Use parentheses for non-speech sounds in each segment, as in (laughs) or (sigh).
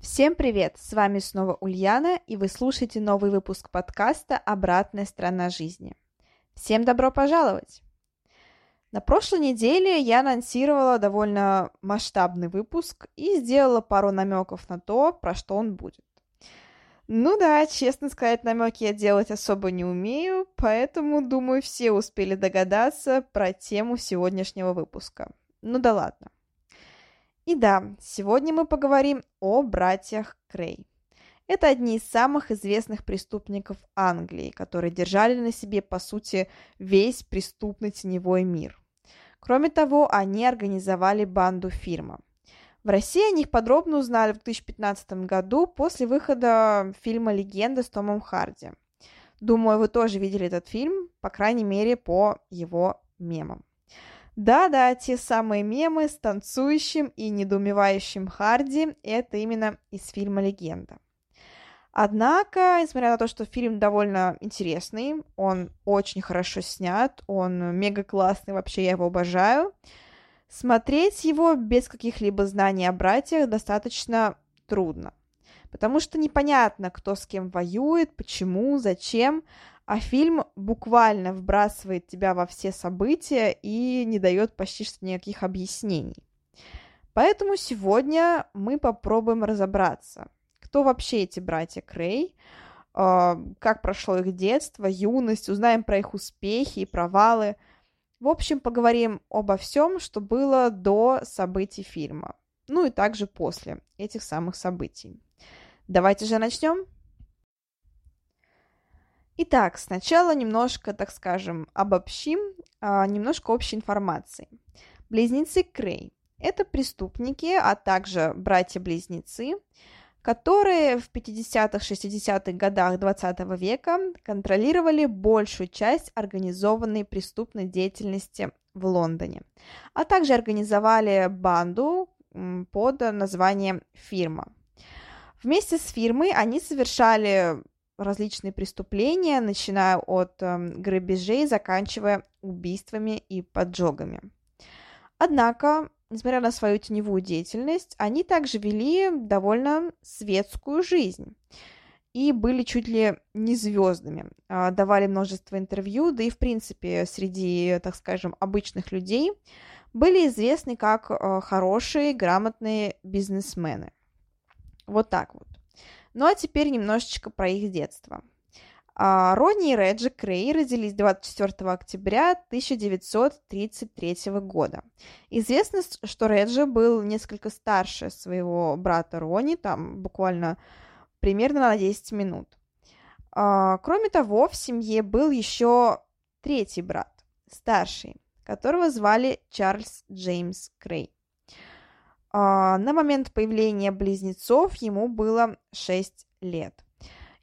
Всем привет! С вами снова Ульяна, и вы слушаете новый выпуск подкаста «Обратная сторона жизни». Всем добро пожаловать! На прошлой неделе я анонсировала довольно масштабный выпуск и сделала пару намеков на то, про что он будет. Ну да, честно сказать, намеки я делать особо не умею, поэтому, думаю, все успели догадаться про тему сегодняшнего выпуска. Ну да ладно. И да, сегодня мы поговорим о братьях Крей. Это одни из самых известных преступников Англии, которые держали на себе, по сути, весь преступный теневой мир. Кроме того, они организовали банду фирма. В России о них подробно узнали в 2015 году после выхода фильма «Легенда» с Томом Харди. Думаю, вы тоже видели этот фильм, по крайней мере, по его мемам. Да-да, те самые мемы с танцующим и недоумевающим Харди – это именно из фильма «Легенда». Однако, несмотря на то, что фильм довольно интересный, он очень хорошо снят, он мега классный, вообще я его обожаю, смотреть его без каких-либо знаний о братьях достаточно трудно. Потому что непонятно, кто с кем воюет, почему, зачем, а фильм буквально вбрасывает тебя во все события и не дает почти что никаких объяснений. Поэтому сегодня мы попробуем разобраться, кто вообще эти братья Крей, а, как прошло их детство, юность, узнаем про их успехи и провалы. В общем, поговорим обо всем, что было до событий фильма, ну и также после этих самых событий. Давайте же начнем. Итак, сначала немножко, так скажем, обобщим, а, немножко общей информации. Близнецы Крей – это преступники, а также братья-близнецы, которые в 50-х, 60-х годах 20 века контролировали большую часть организованной преступной деятельности в Лондоне, а также организовали банду под названием «Фирма». Вместе с фирмой они совершали различные преступления, начиная от э, грабежей, заканчивая убийствами и поджогами. Однако, несмотря на свою теневую деятельность, они также вели довольно светскую жизнь и были чуть ли не звездами, э, давали множество интервью, да и в принципе среди, так скажем, обычных людей были известны как э, хорошие, грамотные бизнесмены. Вот так вот. Ну а теперь немножечко про их детство. А, Ронни и Реджи Крей родились 24 октября 1933 года. Известно, что Реджи был несколько старше своего брата Ронни, там буквально примерно на 10 минут. А, кроме того, в семье был еще третий брат, старший, которого звали Чарльз Джеймс Крей. А, на момент появления близнецов ему было 6 лет.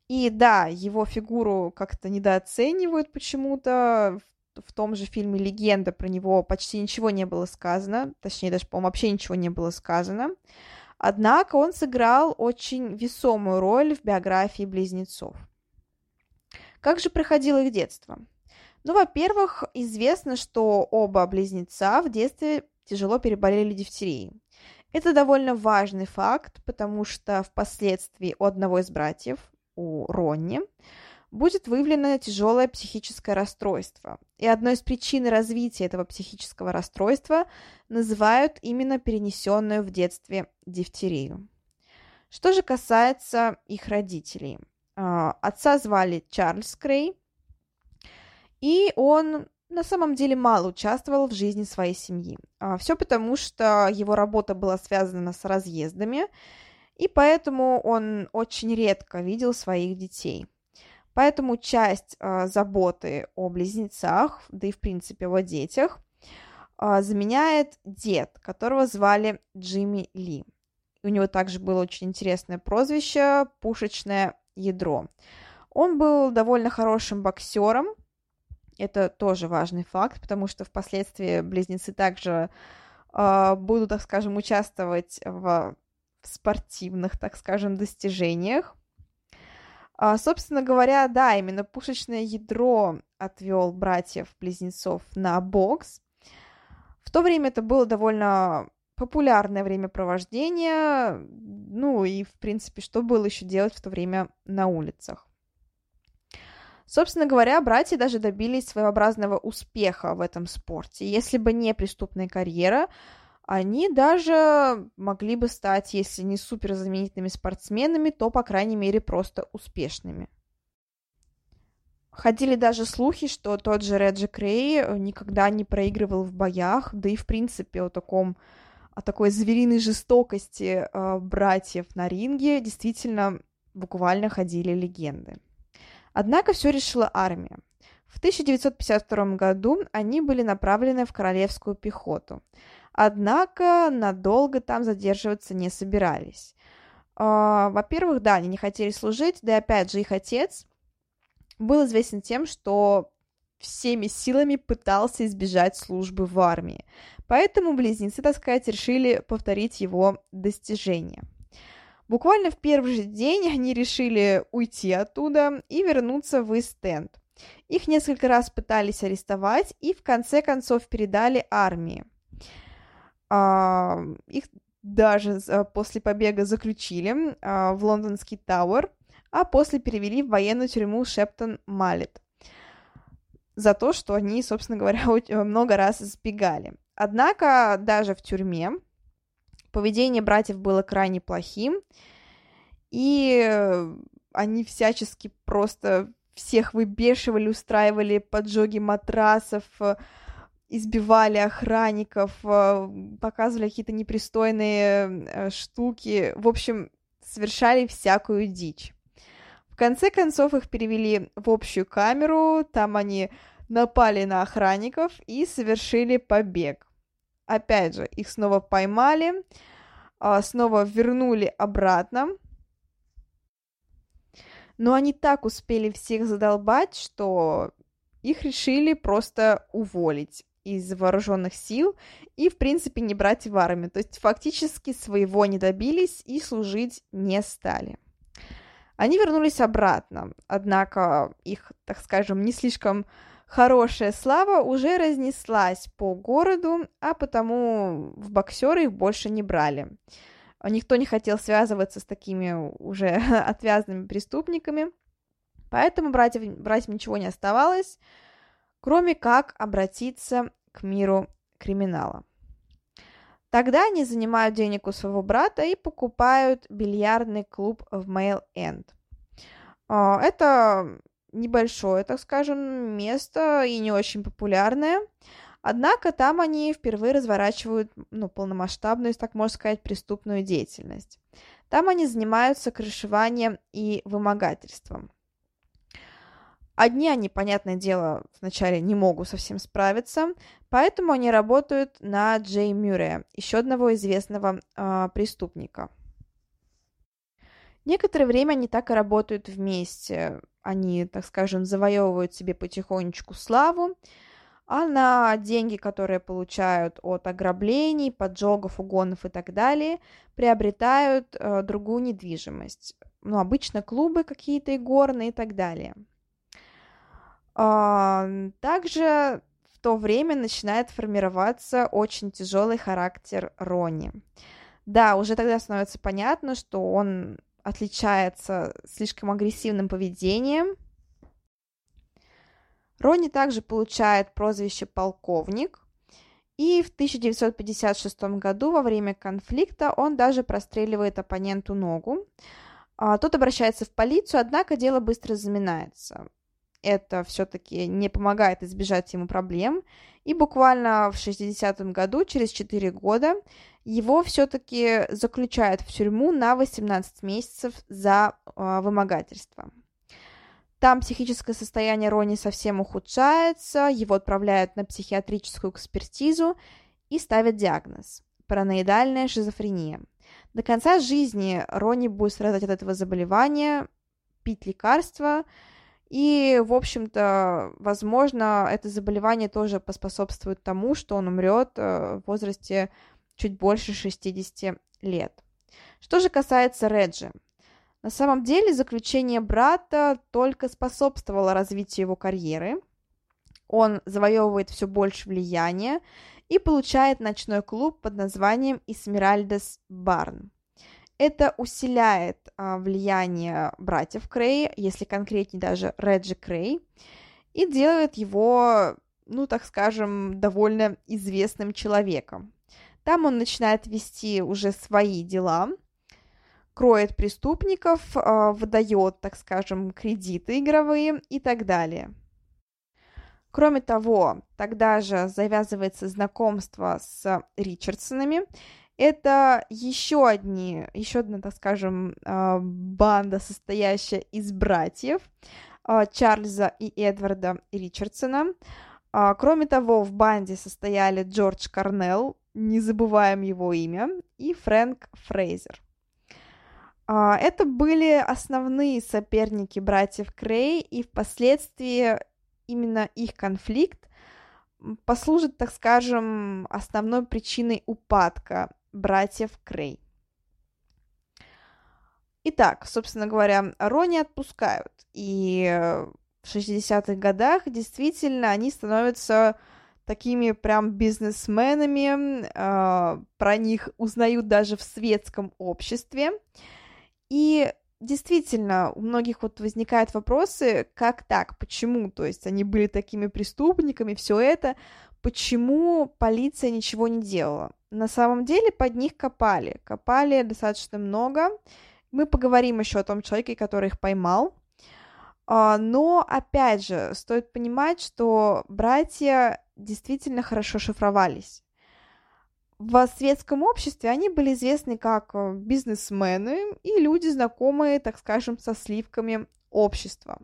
И да, его фигуру как-то недооценивают почему-то. В том же фильме «Легенда» про него почти ничего не было сказано. Точнее, даже, по-моему, вообще ничего не было сказано. Однако он сыграл очень весомую роль в биографии близнецов. Как же проходило их детство? Ну, во-первых, известно, что оба близнеца в детстве тяжело переболели дифтерией. Это довольно важный факт, потому что впоследствии у одного из братьев, у Ронни, будет выявлено тяжелое психическое расстройство. И одной из причин развития этого психического расстройства называют именно перенесенную в детстве дифтерию. Что же касается их родителей. А, отца звали Чарльз Крей, и он на самом деле мало участвовал в жизни своей семьи. А, Все потому, что его работа была связана с разъездами, и поэтому он очень редко видел своих детей. Поэтому часть а, заботы о близнецах, да и в принципе о детях, а, заменяет дед, которого звали Джимми Ли. у него также было очень интересное прозвище «Пушечное ядро». Он был довольно хорошим боксером, это тоже важный факт, потому что впоследствии близнецы также э, будут, так скажем, участвовать в, в спортивных, так скажем, достижениях. А, собственно говоря, да, именно пушечное ядро отвел братьев-близнецов на бокс. В то время это было довольно популярное времяпровождение, ну и, в принципе, что было еще делать в то время на улицах. Собственно говоря, братья даже добились своеобразного успеха в этом спорте. Если бы не преступная карьера, они даже могли бы стать, если не суперзаменительными спортсменами, то, по крайней мере, просто успешными. Ходили даже слухи, что тот же Реджи Крей никогда не проигрывал в боях, да и, в принципе, о таком о такой звериной жестокости э, братьев на ринге действительно буквально ходили легенды. Однако все решила армия. В 1952 году они были направлены в королевскую пехоту. Однако надолго там задерживаться не собирались. А, во-первых, да, они не хотели служить, да и опять же их отец был известен тем, что всеми силами пытался избежать службы в армии. Поэтому близнецы, так сказать, решили повторить его достижения – Буквально в первый же день (laughs) они решили уйти оттуда и вернуться в Истенд. Их несколько раз пытались арестовать и в конце концов передали армии. А, их даже после побега заключили а, в лондонский Тауэр, а после перевели в военную тюрьму Шептон Малет за то, что они, собственно говоря, (laughs) много раз сбегали. Однако даже в тюрьме Поведение братьев было крайне плохим, и они всячески просто всех выбешивали, устраивали поджоги матрасов, избивали охранников, показывали какие-то непристойные э, штуки. В общем, совершали всякую дичь. В конце концов их перевели в общую камеру, там они напали на охранников и совершили побег. Опять же, их снова поймали, а, снова вернули обратно. Но они так успели всех задолбать, что их решили просто уволить из вооруженных сил и, в принципе, не брать в армию. То есть фактически своего не добились и служить не стали. Они вернулись обратно, однако их, так скажем, не слишком Хорошая слава уже разнеслась по городу, а потому в боксеры их больше не брали. Никто не хотел связываться с такими уже (laughs) отвязанными преступниками, поэтому братьям, братьям ничего не оставалось, кроме как обратиться к миру криминала. Тогда они занимают денег у своего брата и покупают бильярдный клуб в Мейл-Энд. А, это небольшое, так скажем, место и не очень популярное. Однако там они впервые разворачивают ну, полномасштабную, так можно сказать, преступную деятельность. Там они занимаются крышеванием и вымогательством. Одни они, понятное дело, вначале не могут совсем справиться, поэтому они работают на Джей Мюррея, еще одного известного э, преступника. Некоторое время они так и работают вместе. Они, так скажем, завоевывают себе потихонечку славу, а на деньги, которые получают от ограблений, поджогов, угонов и так далее, приобретают э, другую недвижимость. Ну, обычно клубы какие-то игорные и так далее. Э, также в то время начинает формироваться очень тяжелый характер Рони. Да, уже тогда становится понятно, что он отличается слишком агрессивным поведением. Ронни также получает прозвище «полковник», и в 1956 году во время конфликта он даже простреливает оппоненту ногу. А, тот обращается в полицию, однако дело быстро заминается. Это все-таки не помогает избежать ему проблем. И буквально в 60-м году, через 4 года, его все-таки заключают в тюрьму на 18 месяцев за э, вымогательство. Там психическое состояние Рони совсем ухудшается, его отправляют на психиатрическую экспертизу и ставят диагноз – параноидальная шизофрения. До конца жизни Ронни будет страдать от этого заболевания, пить лекарства, и, в общем-то, возможно, это заболевание тоже поспособствует тому, что он умрет э, в возрасте чуть больше 60 лет. Что же касается Реджи, на самом деле заключение брата только способствовало развитию его карьеры. Он завоевывает все больше влияния и получает ночной клуб под названием Исмеральдес Барн. Это усиляет а, влияние братьев Крей, если конкретнее даже Реджи Крей, и делает его, ну, так скажем, довольно известным человеком. Там он начинает вести уже свои дела, кроет преступников, а, выдает, так скажем, кредиты игровые и так далее. Кроме того, тогда же завязывается знакомство с Ричардсонами. Это еще одни, еще одна, так скажем, а, банда, состоящая из братьев а, Чарльза и Эдварда Ричардсона. Кроме того, в банде состояли Джордж Карнелл, не забываем его имя, и Фрэнк Фрейзер. А, это были основные соперники братьев Крей, и впоследствии именно их конфликт послужит, так скажем, основной причиной упадка братьев Крей. Итак, собственно говоря, Рони отпускают, и в 60-х годах действительно они становятся такими прям бизнесменами, э, про них узнают даже в светском обществе. И действительно, у многих вот возникают вопросы, как так, почему, то есть они были такими преступниками, все это, почему полиция ничего не делала? На самом деле под них копали, копали достаточно много. Мы поговорим еще о том человеке, который их поймал. А, но, опять же, стоит понимать, что братья действительно хорошо шифровались в светском обществе они были известны как э, бизнесмены и люди, знакомые, так скажем, со сливками общества.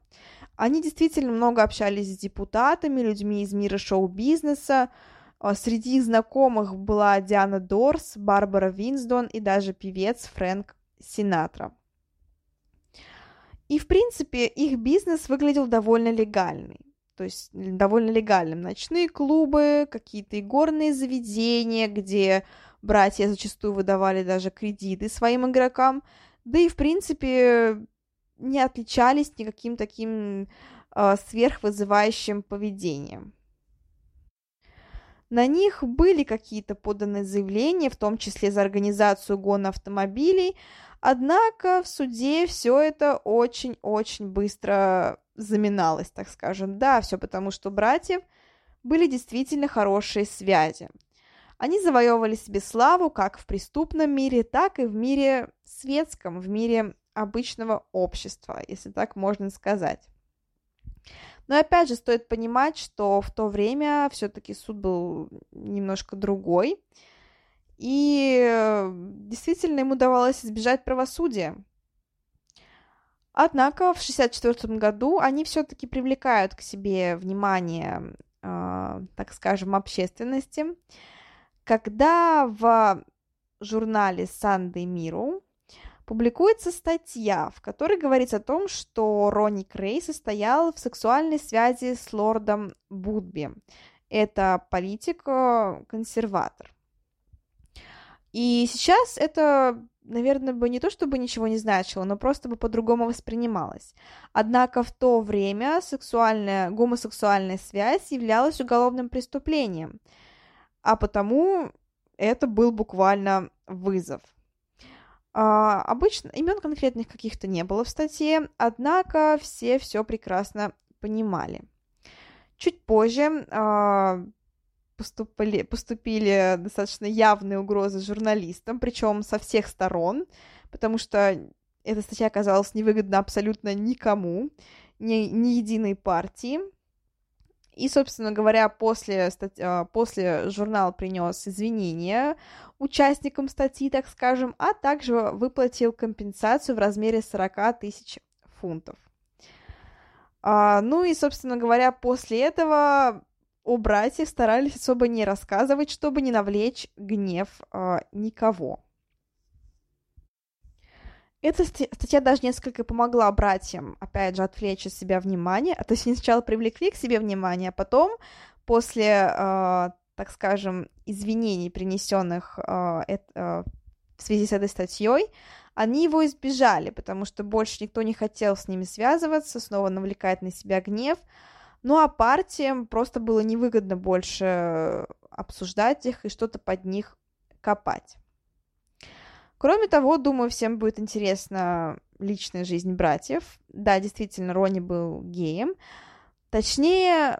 Они действительно много общались с депутатами, людьми из мира шоу-бизнеса. Э, среди их знакомых была Диана Дорс, Барбара Винсдон и даже певец Фрэнк Синатра. И, в принципе, их бизнес выглядел довольно легальный то есть довольно легальным. Ночные клубы, какие-то игорные заведения, где братья зачастую выдавали даже кредиты своим игрокам, да и, в принципе, не отличались никаким таким э, сверхвызывающим поведением. На них были какие-то поданные заявления, в том числе за организацию гона автомобилей, однако в суде все это очень-очень быстро заминалось, так скажем. Да, все потому, что братьев были действительно хорошие связи. Они завоевывали себе славу как в преступном мире, так и в мире светском, в мире обычного общества, если так можно сказать. Но опять же стоит понимать, что в то время все-таки суд был немножко другой, и действительно ему удавалось избежать правосудия. Однако в 1964 году они все-таки привлекают к себе внимание, э, так скажем, общественности, когда в журнале Sunday Mirror публикуется статья, в которой говорится о том, что Ронни Крей состоял в сексуальной связи с лордом Будби. Это политик-консерватор. И сейчас это наверное, бы не то чтобы ничего не значило, но просто бы по-другому воспринималось. Однако в то время сексуальная, гомосексуальная связь являлась уголовным преступлением, а потому это был буквально вызов. А, обычно имен конкретных каких-то не было в статье, однако все все прекрасно понимали. Чуть позже а, поступили, поступили достаточно явные угрозы журналистам, причем со всех сторон, потому что эта статья оказалась невыгодна абсолютно никому, ни, ни единой партии. И, собственно говоря, после, а, после журнал принес извинения участникам статьи, так скажем, а также выплатил компенсацию в размере 40 тысяч фунтов. А, ну и, собственно говоря, после этого о братьях старались особо не рассказывать, чтобы не навлечь гнев э, никого. Эта статья даже несколько помогла братьям, опять же, отвлечь от себя внимание. А то есть они сначала привлекли к себе внимание, а потом, после, э, так скажем, извинений, принесенных э, э, в связи с этой статьей, они его избежали, потому что больше никто не хотел с ними связываться, снова навлекать на себя гнев. Ну а партиям просто было невыгодно больше обсуждать их и что-то под них копать. Кроме того, думаю, всем будет интересна личная жизнь братьев. Да, действительно, Рони был геем. Точнее,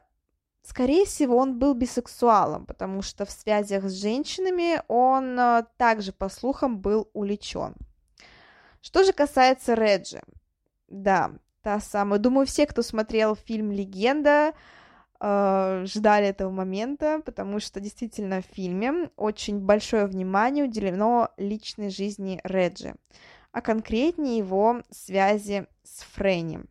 скорее всего, он был бисексуалом, потому что в связях с женщинами он э, также, по слухам, был увлечен. Что же касается Реджи, да, та самая. Думаю, все, кто смотрел фильм «Легенда», э, ждали этого момента, потому что действительно в фильме очень большое внимание уделено личной жизни Реджи, а конкретнее его связи с Фрэнни.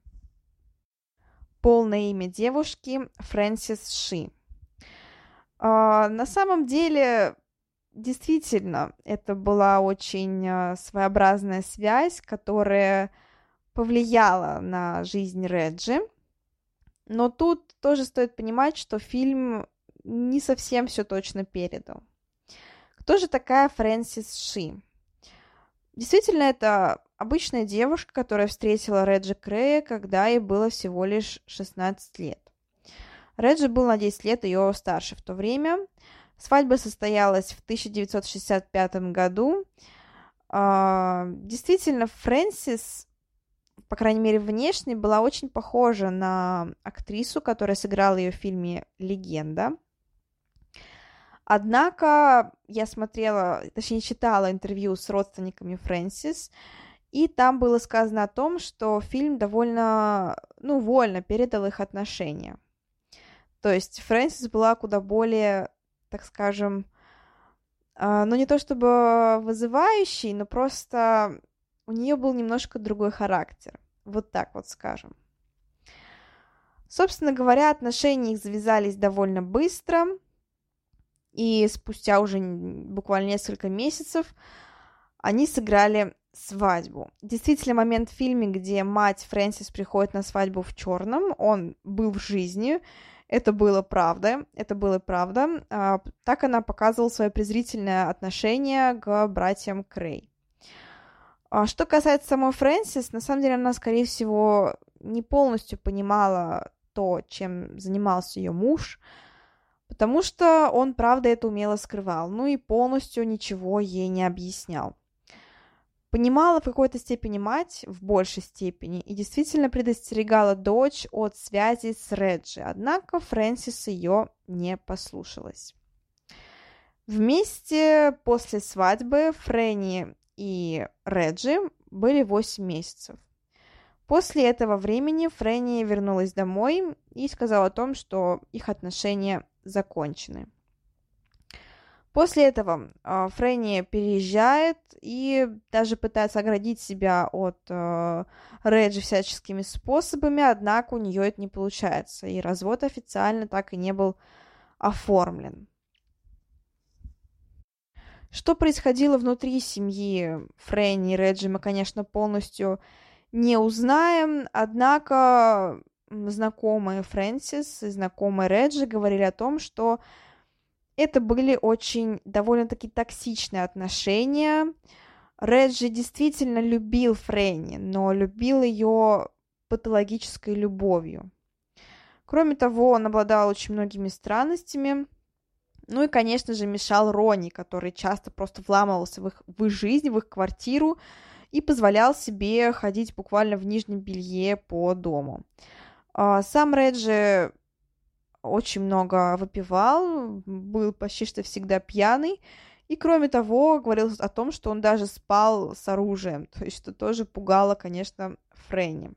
Полное имя девушки Фрэнсис Ши. Э, на самом деле, действительно, это была очень э, своеобразная связь, которая повлияла на жизнь Реджи. Но тут тоже стоит понимать, что фильм не совсем все точно передал. Кто же такая Фрэнсис Ши? Действительно, это обычная девушка, которая встретила Реджи Крея, когда ей было всего лишь 16 лет. Реджи был на 10 лет ее старше в то время. Свадьба состоялась в 1965 году. А, действительно, Фрэнсис по крайней мере, внешне была очень похожа на актрису, которая сыграла ее в фильме «Легенда». Однако я смотрела, точнее, читала интервью с родственниками Фрэнсис, и там было сказано о том, что фильм довольно, ну, вольно передал их отношения. То есть Фрэнсис была куда более, так скажем, э, ну, не то чтобы вызывающий, но просто у нее был немножко другой характер. Вот так вот скажем. Собственно говоря, отношения их завязались довольно быстро, и спустя уже буквально несколько месяцев они сыграли свадьбу. Действительно, момент в фильме, где мать Фрэнсис приходит на свадьбу в черном, он был в жизни, это было правда, это было правда. А, так она показывала свое презрительное отношение к братьям Крей. А что касается самой Фрэнсис, на самом деле она, скорее всего, не полностью понимала то, чем занимался ее муж, потому что он, правда, это умело скрывал, ну и полностью ничего ей не объяснял. Понимала в какой-то степени мать, в большей степени, и действительно предостерегала дочь от связи с Реджи, однако Фрэнсис ее не послушалась. Вместе после свадьбы Фрэнни и Реджи были 8 месяцев. После этого времени Фрэнни вернулась домой и сказала о том, что их отношения закончены. После этого э, Фрэнни переезжает и даже пытается оградить себя от э, Реджи всяческими способами, однако у нее это не получается, и развод официально так и не был оформлен. Что происходило внутри семьи Фрэнни и Реджи, мы, конечно, полностью не узнаем, однако знакомые Фрэнсис и знакомые Реджи говорили о том, что это были очень довольно-таки токсичные отношения. Реджи действительно любил Фрэнни, но любил ее патологической любовью. Кроме того, он обладал очень многими странностями – ну и, конечно же, мешал Рони, который часто просто вламывался в их, в их жизнь, в их квартиру и позволял себе ходить буквально в нижнем белье по дому. А, сам Реджи очень много выпивал, был почти что всегда пьяный, и, кроме того, говорил о том, что он даже спал с оружием, то есть что тоже пугало, конечно, Фрэнни.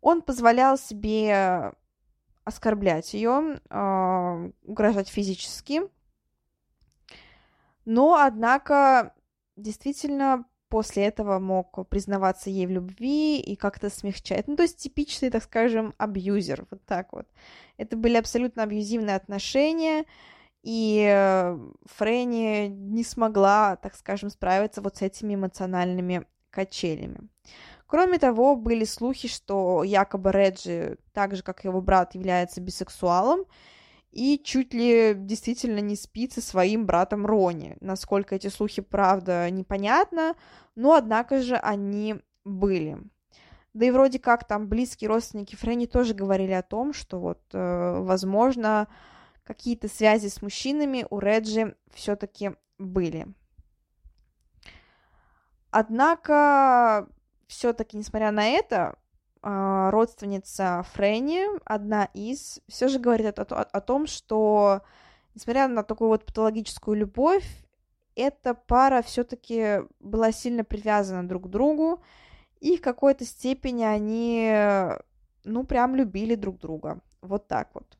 Он позволял себе оскорблять ее, э, угрожать физически. Но, однако, действительно, после этого мог признаваться ей в любви и как-то смягчать. Ну, то есть типичный, так скажем, абьюзер, вот так вот. Это были абсолютно абьюзивные отношения, и э, Фрэнни не смогла, так скажем, справиться вот с этими эмоциональными качелями. Кроме того, были слухи, что якобы Реджи, так же как его брат, является бисексуалом, и чуть ли действительно не спит со своим братом Рони. Насколько эти слухи правда, непонятно, но однако же они были. Да и вроде как там близкие родственники Фрэнни тоже говорили о том, что вот, э, возможно, какие-то связи с мужчинами у Реджи все-таки были. Однако, все-таки, несмотря на это, а, родственница Фрэнни, одна из, все же говорит о, о, о том, что, несмотря на такую вот патологическую любовь, эта пара все-таки была сильно привязана друг к другу, и в какой-то степени они, ну, прям любили друг друга. Вот так вот.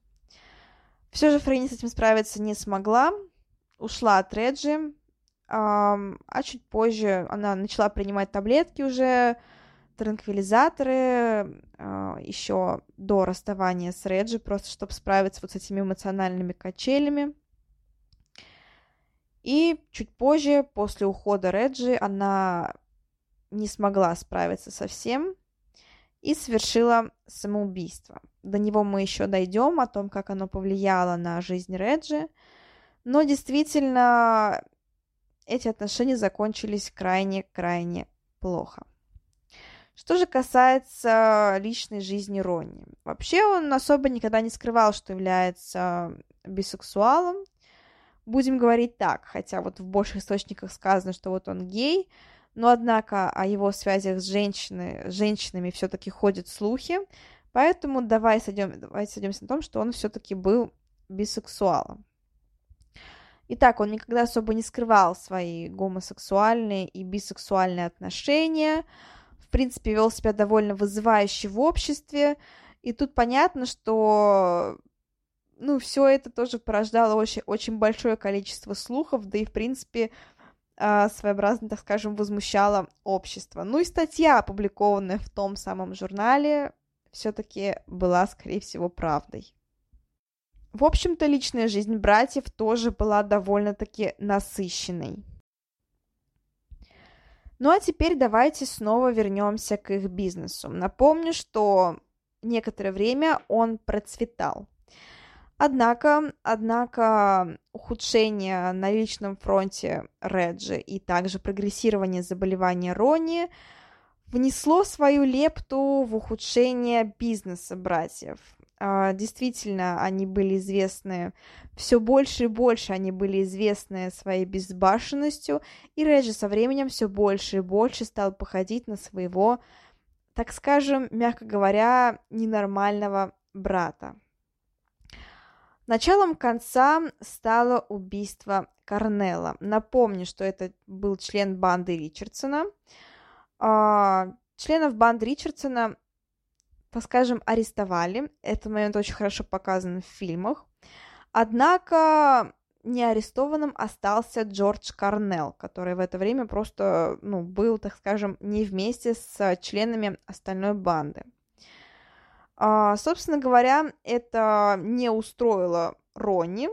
Все же Фрэнни с этим справиться не смогла, ушла от Реджи, а чуть позже она начала принимать таблетки уже, транквилизаторы э, еще до расставания с Реджи, просто чтобы справиться вот с этими эмоциональными качелями. И чуть позже, после ухода Реджи, она не смогла справиться со всем и совершила самоубийство. До него мы еще дойдем, о том, как оно повлияло на жизнь Реджи. Но действительно, эти отношения закончились крайне-крайне плохо. Что же касается личной жизни Ронни. Вообще он особо никогда не скрывал, что является бисексуалом. Будем говорить так, хотя вот в больших источниках сказано, что вот он гей, но однако о его связях с женщиной, женщинами все-таки ходят слухи, поэтому давай сойдем, давай сойдемся на том, что он все-таки был бисексуалом. Итак, он никогда особо не скрывал свои гомосексуальные и бисексуальные отношения, принципе, вел себя довольно вызывающе в обществе, и тут понятно, что ну, все это тоже порождало очень, очень большое количество слухов, да и, в принципе, а, своеобразно, так скажем, возмущало общество. Ну и статья, опубликованная в том самом журнале, все-таки была, скорее всего, правдой. В общем-то, личная жизнь братьев тоже была довольно-таки насыщенной. Ну а теперь давайте снова вернемся к их бизнесу. Напомню, что некоторое время он процветал. Однако, однако ухудшение на личном фронте Реджи и также прогрессирование заболевания Рони внесло свою лепту в ухудшение бизнеса братьев. А, действительно, они были известны, все больше и больше они были известны своей безбашенностью, и Реджи со временем все больше и больше стал походить на своего, так скажем, мягко говоря, ненормального брата. Началом конца стало убийство Корнелла. Напомню, что это был член банды Ричардсона. А, членов банды Ричардсона скажем, арестовали. Этот момент очень хорошо показан в фильмах. Однако не арестованным остался Джордж Карнелл, который в это время просто, ну, был, так скажем, не вместе с членами остальной банды. А, собственно говоря, это не устроило Ронни,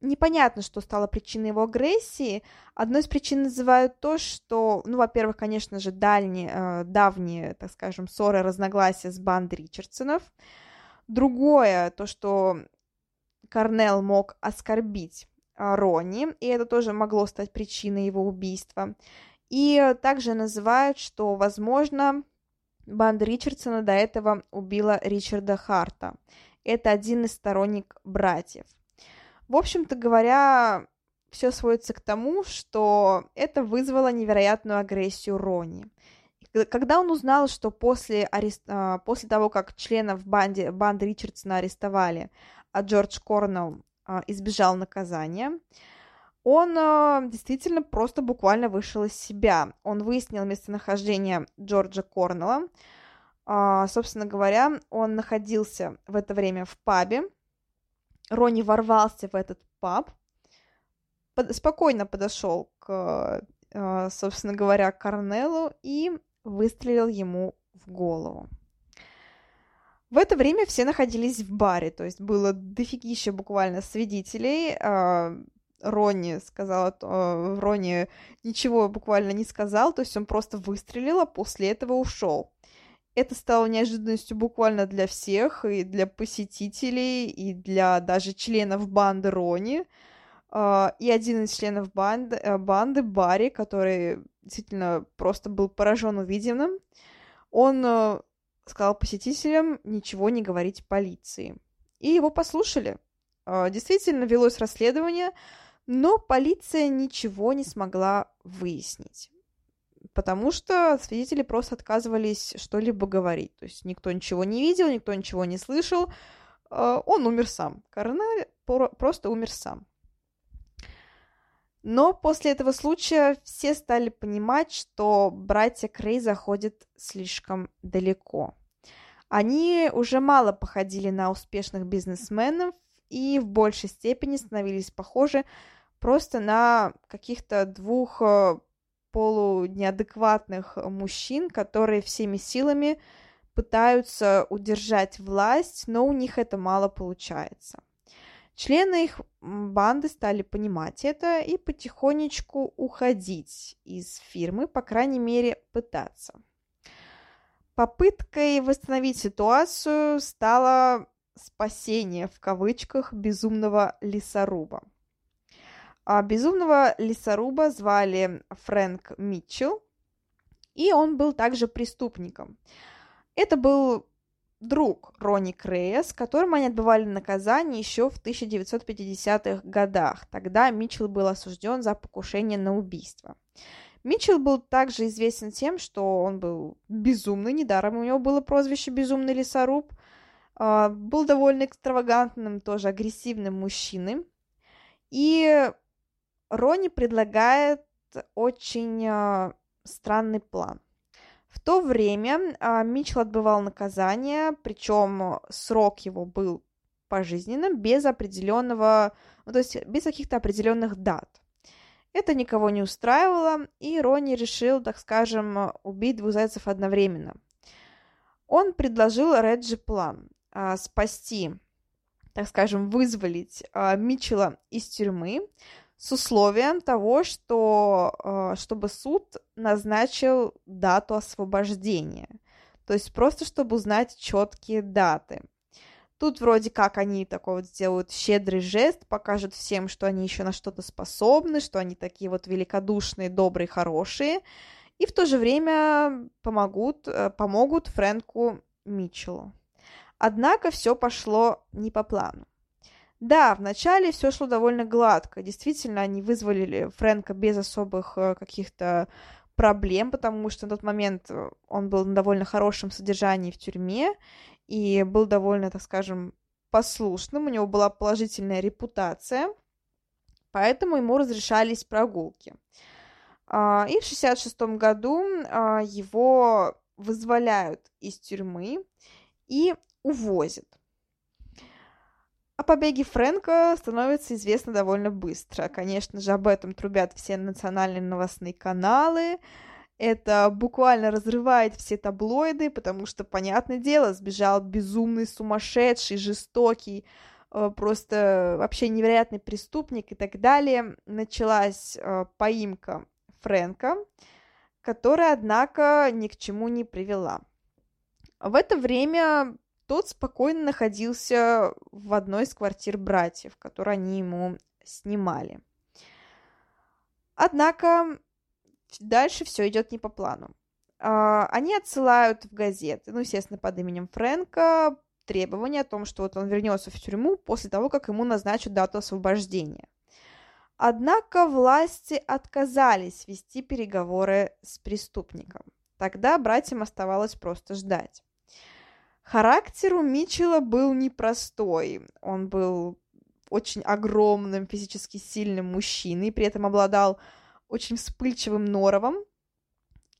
непонятно, что стало причиной его агрессии. Одной из причин называют то, что, ну, во-первых, конечно же, дальние, э, давние, так скажем, ссоры, разногласия с бандой Ричардсонов. Другое, то, что Корнел мог оскорбить э, Ронни, и это тоже могло стать причиной его убийства. И также называют, что, возможно, банда Ричардсона до этого убила Ричарда Харта. Это один из сторонник братьев. В общем-то говоря, все сводится к тому, что это вызвало невероятную агрессию Рони. Когда он узнал, что после, арест... А, после того, как членов банды, банды Ричардсона арестовали, а Джордж Корнелл а, избежал наказания, он а, действительно просто буквально вышел из себя. Он выяснил местонахождение Джорджа Корнелла. Собственно говоря, он находился в это время в пабе, Рони ворвался в этот паб, под, спокойно подошел к, э, собственно говоря, Корнелу и выстрелил ему в голову. В это время все находились в баре, то есть было дофигища буквально свидетелей. Э, Ронни сказал, э, Ронни ничего буквально не сказал, то есть он просто выстрелил, а после этого ушел. Это стало неожиданностью буквально для всех, и для посетителей, и для даже членов банды Рони. Uh, и один из членов банды, uh, банды Барри, который действительно просто был поражен увиденным, он uh, сказал посетителям ничего не говорить полиции. И его послушали. Действительно, велось расследование, но полиция ничего не смогла выяснить, потому что свидетели просто отказывались что-либо говорить. То есть никто ничего не видел, никто ничего не слышал. А, он умер сам. Коронель просто умер сам. Но после этого случая все стали понимать, что братья Крей заходят слишком далеко. Они уже мало походили на успешных бизнесменов и в большей степени становились похожи просто на каких-то двух э, полунеадекватных мужчин, которые всеми силами пытаются удержать власть, но у них это мало получается. Члены их банды стали понимать это и потихонечку уходить из фирмы, по крайней мере, пытаться. Попыткой восстановить ситуацию стало спасение в кавычках безумного лесоруба. А безумного лесоруба звали Фрэнк Митчелл, и он был также преступником. Это был друг Ронни Крея, с которым они отбывали наказание еще в 1950-х годах. Тогда Митчелл был осужден за покушение на убийство. Митчелл был также известен тем, что он был безумный, недаром у него было прозвище «безумный лесоруб», а, был довольно экстравагантным, тоже агрессивным мужчиной. И Рони предлагает очень э, странный план. В то время э, Митчелл отбывал наказание, причем срок его был пожизненным, без определенного, ну, то есть без каких-то определенных дат. Это никого не устраивало, и Рони решил, так скажем, убить двух зайцев одновременно. Он предложил Реджи план э, спасти, так скажем, вызволить э, Митчелла из тюрьмы, с условием того, что э, чтобы суд назначил дату освобождения. То есть просто чтобы узнать четкие даты. Тут вроде как они такой вот сделают щедрый жест, покажут всем, что они еще на что-то способны, что они такие вот великодушные, добрые, хорошие, и в то же время помогут, э, помогут Фрэнку Митчеллу. Однако все пошло не по плану. Да, вначале все шло довольно гладко. Действительно, они вызвали Фрэнка без особых э, каких-то проблем, потому что на тот момент э, он был на довольно хорошем содержании в тюрьме и был довольно, так скажем, послушным, у него была положительная репутация, поэтому ему разрешались прогулки. А, и в 66 году а, его вызволяют из тюрьмы и увозят. О побеге Фрэнка становится известно довольно быстро. Конечно же, об этом трубят все национальные новостные каналы. Это буквально разрывает все таблоиды, потому что, понятное дело, сбежал безумный, сумасшедший, жестокий, э, просто вообще невероятный преступник и так далее. Началась э, поимка Фрэнка, которая, однако, ни к чему не привела. В это время тот спокойно находился в одной из квартир братьев, которые они ему снимали. Однако дальше все идет не по плану. А, они отсылают в газеты, ну, естественно, под именем Фрэнка, требование о том, что вот он вернется в тюрьму после того, как ему назначат дату освобождения. Однако власти отказались вести переговоры с преступником. Тогда братьям оставалось просто ждать. Характер у Митчелла был непростой. Он был очень огромным, физически сильным мужчиной, при этом обладал очень вспыльчивым норовом,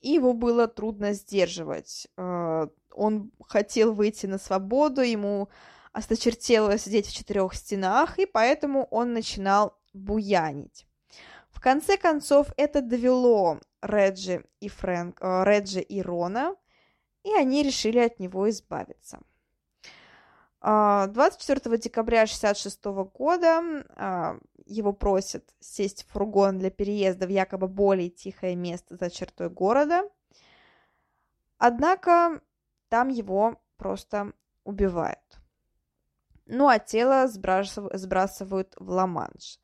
и его было трудно сдерживать. Э, он хотел выйти на свободу, ему осточертело сидеть в четырех стенах, и поэтому он начинал буянить. В конце концов, это довело Реджи и Фрэнк, э, Реджи и Рона и они решили от него избавиться. 24 а, декабря 1966 года а, его просят сесть в фургон для переезда в якобы более тихое место за чертой города. Однако там его просто убивают. Ну а тело сбрасывают в Ла-Манш.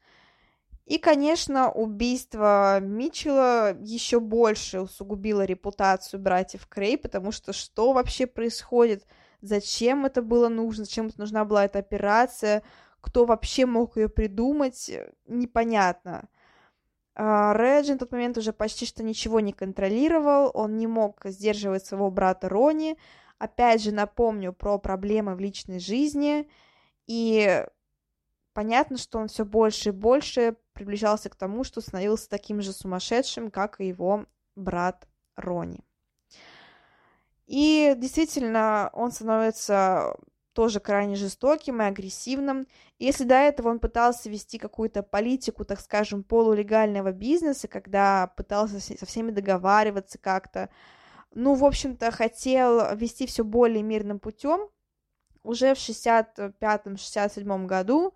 И, конечно, убийство Митчелла еще больше усугубило репутацию братьев Крей, потому что что вообще происходит? Зачем это было нужно? Зачем нужна была эта операция? Кто вообще мог ее придумать? Непонятно. А, Реджи в тот момент уже почти что ничего не контролировал, он не мог сдерживать своего брата Рони. Опять же, напомню про проблемы в личной жизни. И понятно, что он все больше и больше приближался к тому, что становился таким же сумасшедшим, как и его брат Рони. И действительно, он становится тоже крайне жестоким и агрессивным. Если до этого он пытался вести какую-то политику, так скажем, полулегального бизнеса, когда пытался со всеми договариваться как-то, ну, в общем-то, хотел вести все более мирным путем, уже в 65-67 году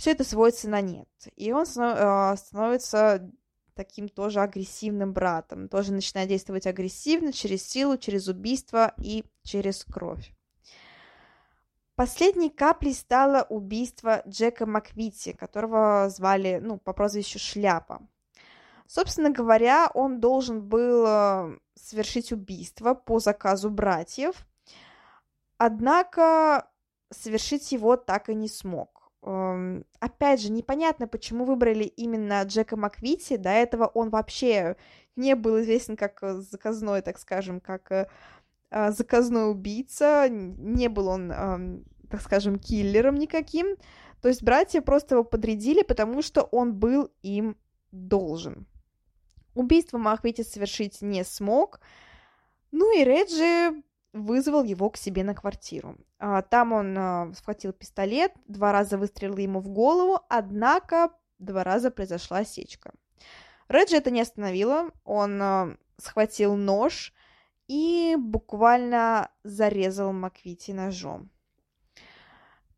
все это сводится на нет. И он а, становится таким тоже агрессивным братом, тоже начинает действовать агрессивно, через силу, через убийство и через кровь. Последней каплей стало убийство Джека Маквити, которого звали, ну, по прозвищу Шляпа. Собственно говоря, он должен был э, совершить убийство по заказу братьев, однако совершить его так и не смог. Опять же, непонятно, почему выбрали именно Джека Маквити. До этого он вообще не был известен как заказной, так скажем, как э, а, заказной убийца, не был он, так скажем, киллером никаким. То есть братья просто его подрядили, потому что он был им должен. Убийство Махвити совершить не смог. Ну и Реджи вызвал его к себе на квартиру. А, там он а, схватил пистолет, два раза выстрелил ему в голову, однако два раза произошла осечка. Реджи это не остановило, он схватил нож и буквально зарезал Маквити ножом.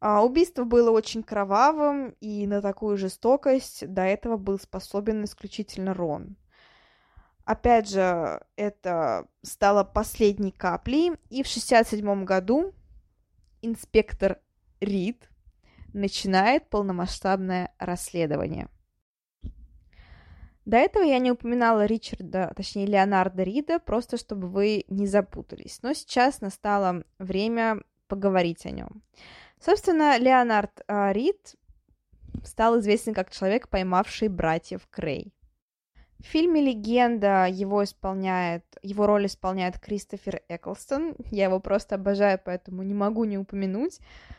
А, убийство было очень кровавым, и на такую жестокость до этого был способен исключительно Рон. Опять же, это стало последней каплей, и в 1967 году инспектор Рид начинает полномасштабное расследование – до этого я не упоминала Ричарда, точнее Леонарда Рида, просто чтобы вы не запутались. Но сейчас настало время поговорить о нем. Собственно, Леонард э, Рид стал известен как человек, поймавший братьев Крей. В фильме «Легенда» его исполняет, его роль исполняет Кристофер Эклстон. Я его просто обожаю, поэтому не могу не упомянуть.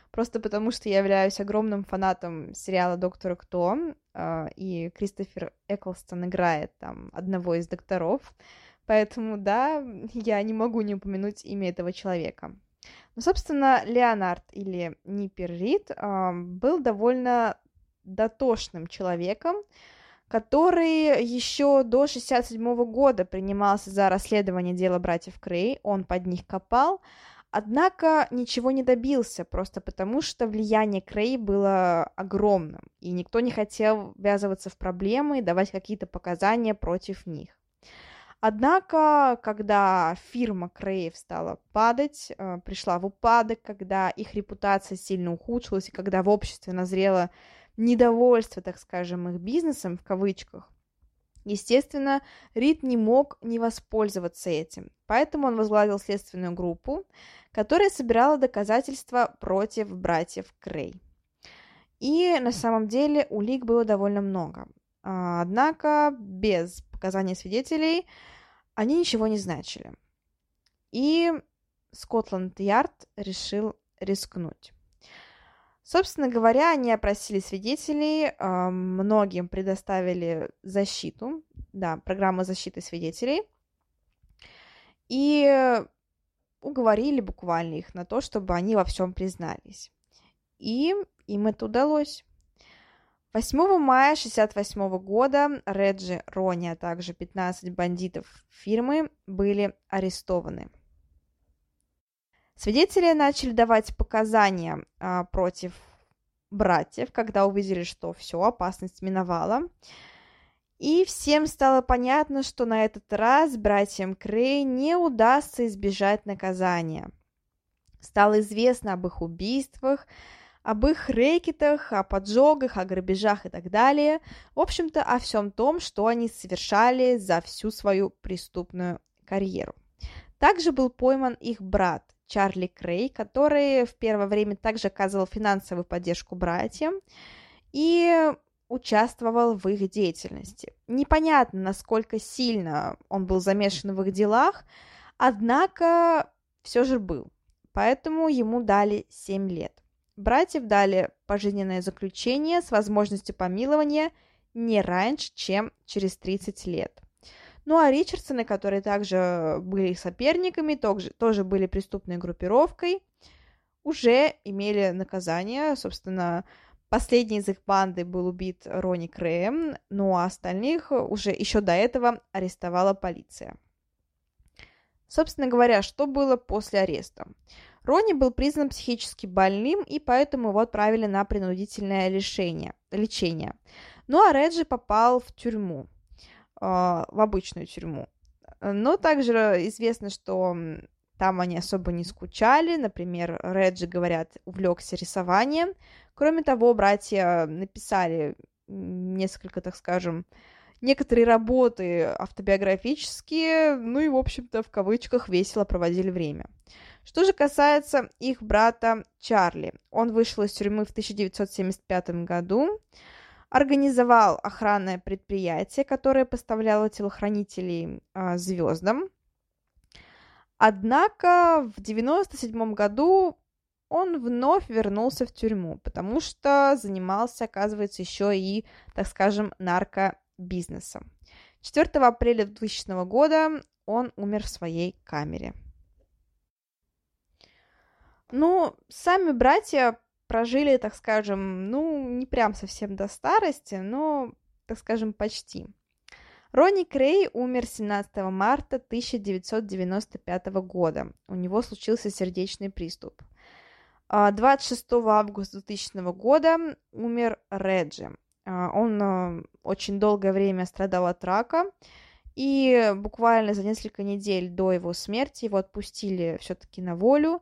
Просто потому, что я являюсь огромным фанатом сериала «Доктора Кто», э, и Кристофер Эклстон играет там одного из докторов. Поэтому, да, я не могу не упомянуть имя этого человека. Ну, собственно, Леонард или Ниппер Рид э, был довольно дотошным человеком, который еще до 67 года принимался за расследование дела братьев Крей, он под них копал, однако ничего не добился, просто потому что влияние Крей было огромным, и никто не хотел ввязываться в проблемы и давать какие-то показания против них. Однако, когда фирма Креев стала падать, э, пришла в упадок, когда их репутация сильно ухудшилась, и когда в обществе назрело недовольство, так скажем, их бизнесом, в кавычках, Естественно, Рид не мог не воспользоваться этим, поэтому он возглавил следственную группу, которая собирала доказательства против братьев Крей. И на самом деле улик было довольно много. А, однако без показаний свидетелей они ничего не значили. И Скотланд-Ярд решил рискнуть. Собственно говоря, они опросили свидетелей, а, многим предоставили защиту, да, программу защиты свидетелей, и уговорили буквально их на то, чтобы они во всем признались. И им это удалось. 8 мая 1968 года Реджи, Рони, а также 15 бандитов фирмы были арестованы – Свидетели начали давать показания а, против братьев, когда увидели, что все, опасность миновала. И всем стало понятно, что на этот раз братьям Крей не удастся избежать наказания. Стало известно об их убийствах, об их рэкетах, о поджогах, о грабежах и так далее. В общем-то, о всем том, что они совершали за всю свою преступную карьеру. Также был пойман их брат Чарли Крей, который в первое время также оказывал финансовую поддержку братьям и участвовал в их деятельности. Непонятно, насколько сильно он был замешан в их делах, однако все же был. Поэтому ему дали 7 лет. Братьев дали пожизненное заключение с возможностью помилования не раньше, чем через 30 лет. Ну а Ричардсоны, которые также были соперниками, тоже, тоже были преступной группировкой, уже имели наказание. Собственно, последний из их банды был убит Ронни Крэем, ну а остальных уже еще до этого арестовала полиция. Собственно говоря, что было после ареста? Ронни был признан психически больным, и поэтому его отправили на принудительное лечение. лечение. Ну а Реджи попал в тюрьму, э, в обычную тюрьму. Но также известно, что там они особо не скучали. Например, Реджи, говорят, увлекся рисованием. Кроме того, братья написали несколько, так скажем, некоторые работы автобиографические, ну и, в общем-то, в кавычках весело проводили время. Что же касается их брата Чарли, он вышел из тюрьмы в 1975 году, организовал охранное предприятие, которое поставляло телохранителей э, звездам. Однако в 1997 году он вновь вернулся в тюрьму, потому что занимался, оказывается, еще и, так скажем, наркобизнесом. 4 апреля 2000 года он умер в своей камере. Ну, сами братья прожили, так скажем, ну, не прям совсем до старости, но, так скажем, почти. Ронни Крей умер 17 марта 1995 года. У него случился сердечный приступ. 26 а, августа 2000 года умер Реджи. А, он а, очень долгое время страдал от рака, и буквально за несколько недель до его смерти его отпустили все-таки на волю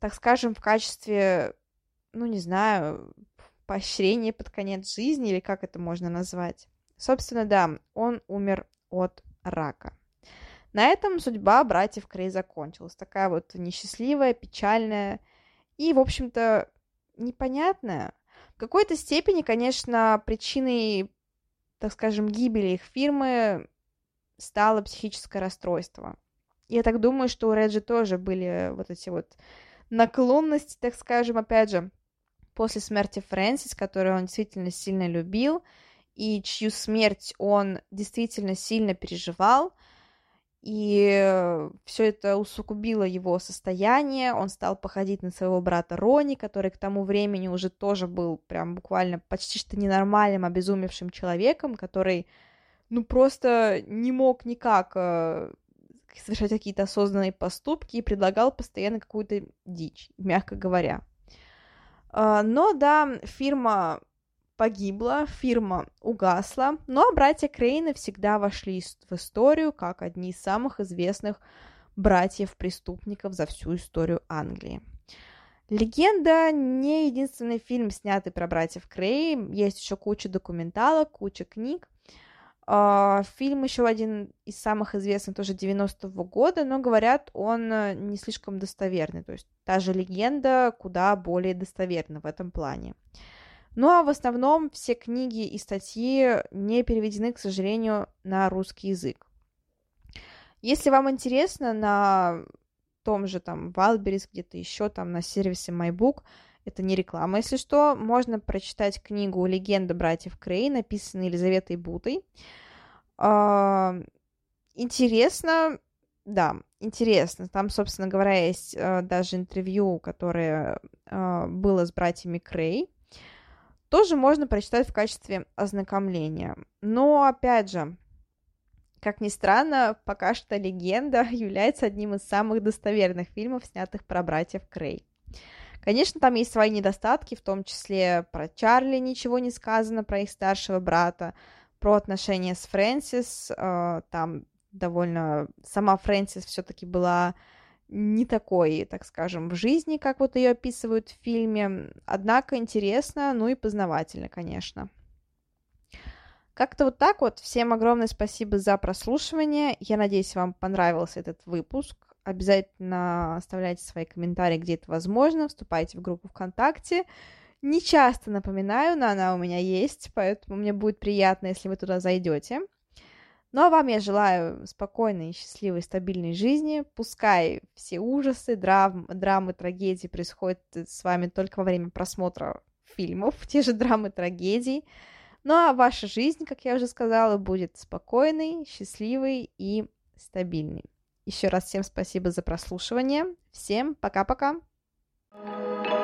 так скажем, в качестве, ну, не знаю, поощрения под конец жизни, или как это можно назвать. Собственно, да, он умер от рака. На этом судьба братьев Крей закончилась. Такая вот несчастливая, печальная и, в общем-то, непонятная. В какой-то степени, конечно, причиной, так скажем, гибели их фирмы стало психическое расстройство. Я так думаю, что у Реджи тоже были вот эти вот наклонности, так скажем, опять же, после смерти Фрэнсис, которую он действительно сильно любил, и чью смерть он действительно сильно переживал, и все это усугубило его состояние, он стал походить на своего брата Рони, который к тому времени уже тоже был прям буквально почти что ненормальным, обезумевшим человеком, который, ну, просто не мог никак э, совершать какие-то осознанные поступки и предлагал постоянно какую-то дичь, мягко говоря. А, но да, фирма погибла, фирма угасла, но братья Крейны всегда вошли в историю как одни из самых известных братьев-преступников за всю историю Англии. Легенда не единственный фильм, снятый про братьев Крей. Есть еще куча документалок, куча книг. Uh, фильм еще один из самых известных, тоже 90-го года, но говорят, он э, не слишком достоверный. То есть та же легенда куда более достоверна в этом плане. Ну а в основном все книги и статьи не переведены, к сожалению, на русский язык. Если вам интересно, на том же там Валберис, где-то еще там на сервисе MyBook – это не реклама, если что. Можно прочитать книгу «Легенда братьев Крей», написанную Елизаветой Бутой. А, интересно, да, интересно. Там, собственно говоря, есть а, даже интервью, которое а, было с братьями Крей. Тоже можно прочитать в качестве ознакомления. Но, опять же, как ни странно, пока что «Легенда» (laughs) является одним из самых достоверных фильмов, снятых про братьев Крей. Конечно, там есть свои недостатки, в том числе про Чарли ничего не сказано, про их старшего брата, про отношения с Фрэнсис, э, там довольно... Сама Фрэнсис все-таки была не такой, так скажем, в жизни, как вот ее описывают в фильме, однако интересно, ну и познавательно, конечно. Как-то вот так вот. Всем огромное спасибо за прослушивание. Я надеюсь, вам понравился этот выпуск. Обязательно оставляйте свои комментарии, где это возможно. Вступайте в группу ВКонтакте. Не часто напоминаю, но она у меня есть, поэтому мне будет приятно, если вы туда зайдете. Ну а вам я желаю спокойной, счастливой, стабильной жизни. Пускай все ужасы, драм, драмы, трагедии происходят с вами только во время просмотра фильмов, (laughs) те же драмы, трагедии. Ну а ваша жизнь, как я уже сказала, будет спокойной, счастливой и стабильной. Еще раз всем спасибо за прослушивание. Всем пока-пока. thank you